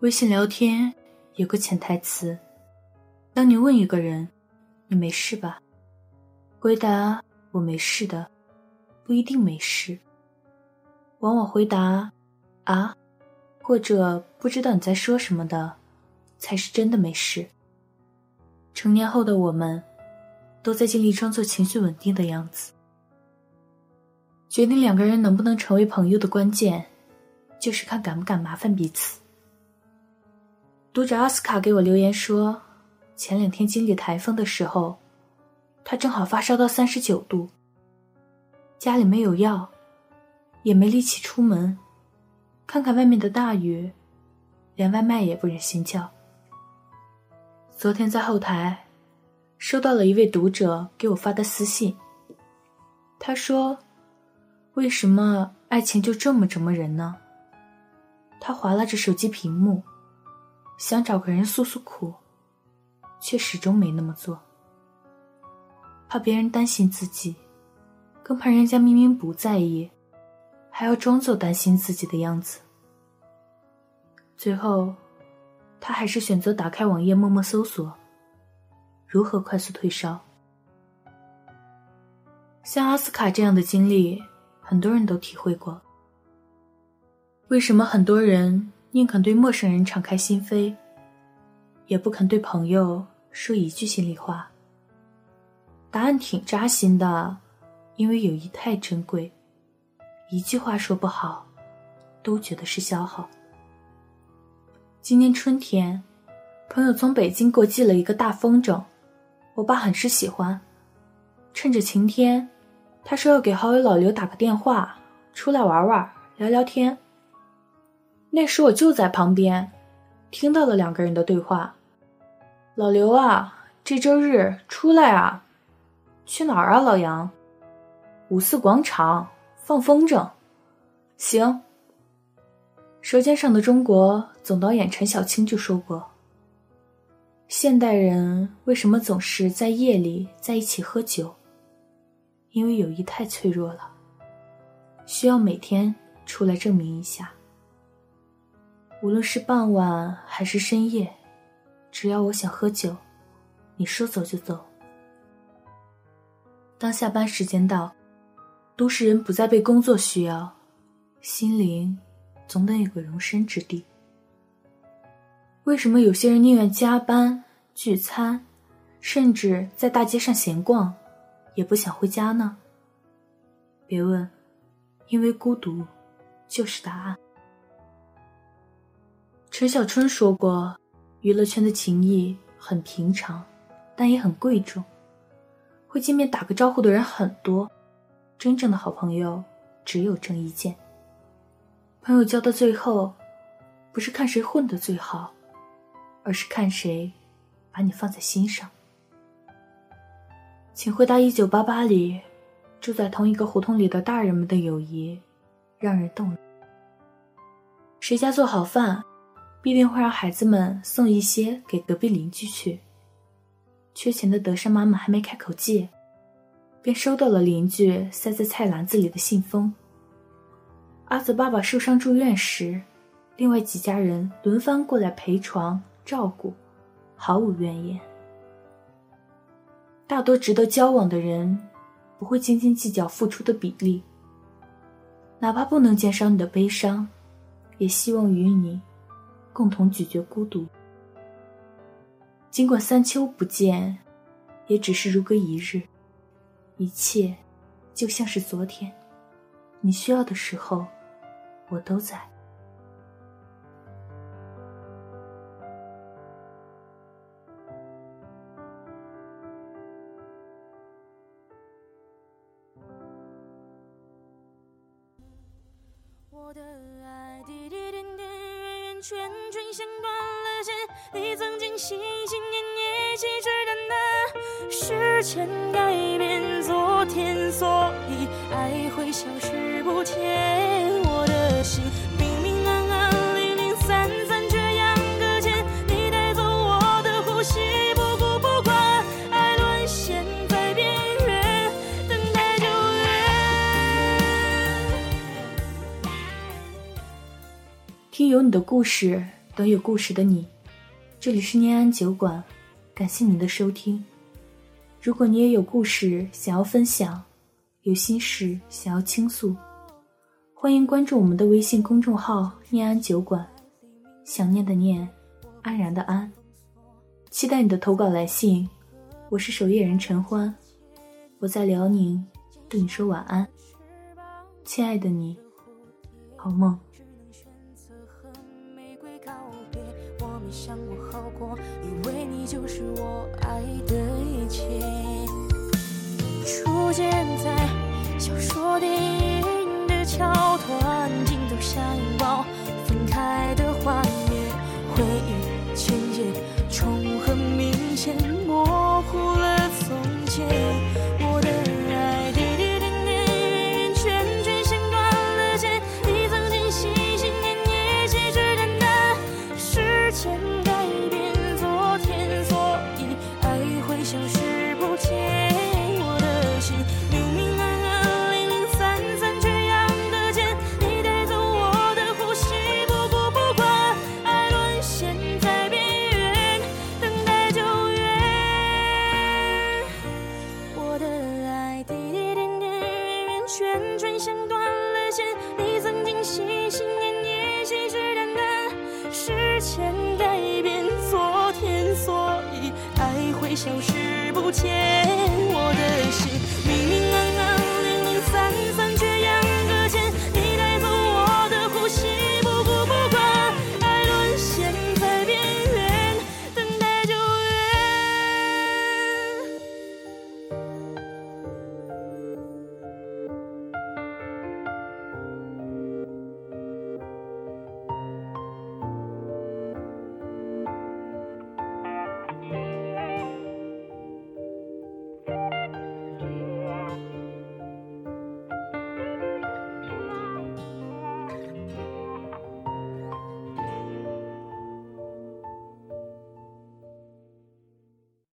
微信聊天有个潜台词：当你问一个人“你没事吧”，回答“我没事的”，不一定没事。往往回答“啊”或者不知道你在说什么的，才是真的没事。成年后的我们，都在尽力装作情绪稳定的样子。决定两个人能不能成为朋友的关键，就是看敢不敢麻烦彼此。读者奥斯卡给我留言说，前两天经历台风的时候，他正好发烧到三十九度，家里没有药，也没力气出门，看看外面的大雨，连外卖也不忍心叫。昨天在后台，收到了一位读者给我发的私信，他说：“为什么爱情就这么折磨人呢？”他划拉着手机屏幕。想找个人诉诉苦，却始终没那么做。怕别人担心自己，更怕人家明明不在意，还要装作担心自己的样子。最后，他还是选择打开网页，默默搜索如何快速退烧。像阿斯卡这样的经历，很多人都体会过。为什么很多人？宁肯对陌生人敞开心扉，也不肯对朋友说一句心里话。答案挺扎心的，因为友谊太珍贵，一句话说不好，都觉得是消耗。今年春天，朋友从北京给我寄了一个大风筝，我爸很是喜欢。趁着晴天，他说要给好友老刘打个电话，出来玩玩，聊聊天。那时我就在旁边，听到了两个人的对话。老刘啊，这周日出来啊，去哪儿啊？老杨，五四广场放风筝，行。《舌尖上的中国》总导演陈小青就说过：“现代人为什么总是在夜里在一起喝酒？因为友谊太脆弱了，需要每天出来证明一下。”无论是傍晚还是深夜，只要我想喝酒，你说走就走。当下班时间到，都市人不再被工作需要，心灵总得有个容身之地。为什么有些人宁愿加班、聚餐，甚至在大街上闲逛，也不想回家呢？别问，因为孤独就是答案。陈小春说过：“娱乐圈的情谊很平常，但也很贵重。会见面打个招呼的人很多，真正的好朋友只有郑伊健。朋友交到最后，不是看谁混得最好，而是看谁把你放在心上。”请回答：《一九八八》里住在同一个胡同里的大人们的友谊，让人动容。谁家做好饭？必定会让孩子们送一些给隔壁邻居去。缺钱的德善妈妈还没开口借，便收到了邻居塞在菜篮子里的信封。阿泽爸爸受伤住院时，另外几家人轮番过来陪床照顾，毫无怨言。大多值得交往的人，不会斤斤计较付出的比例，哪怕不能减少你的悲伤，也希望与你。共同咀嚼孤独。尽管三秋不见，也只是如隔一日，一切就像是昨天。你需要的时候，我都在。我的爱滴滴点点，圈圈，像断了线。你曾经心心念念，信誓旦旦时间改变昨天，所以爱会消失不见。我的心有你的故事，等有故事的你，这里是念安酒馆，感谢您的收听。如果你也有故事想要分享，有心事想要倾诉，欢迎关注我们的微信公众号“念安酒馆”，想念的念，安然的安，期待你的投稿来信。我是守夜人陈欢，我在辽宁，对你说晚安，亲爱的你，好梦。告别，我没想过后果以为你就是我爱的一切，出现在小说电影圈圈像断了线你曾经心心念念信誓旦旦时间改变昨天所以爱会消失不见。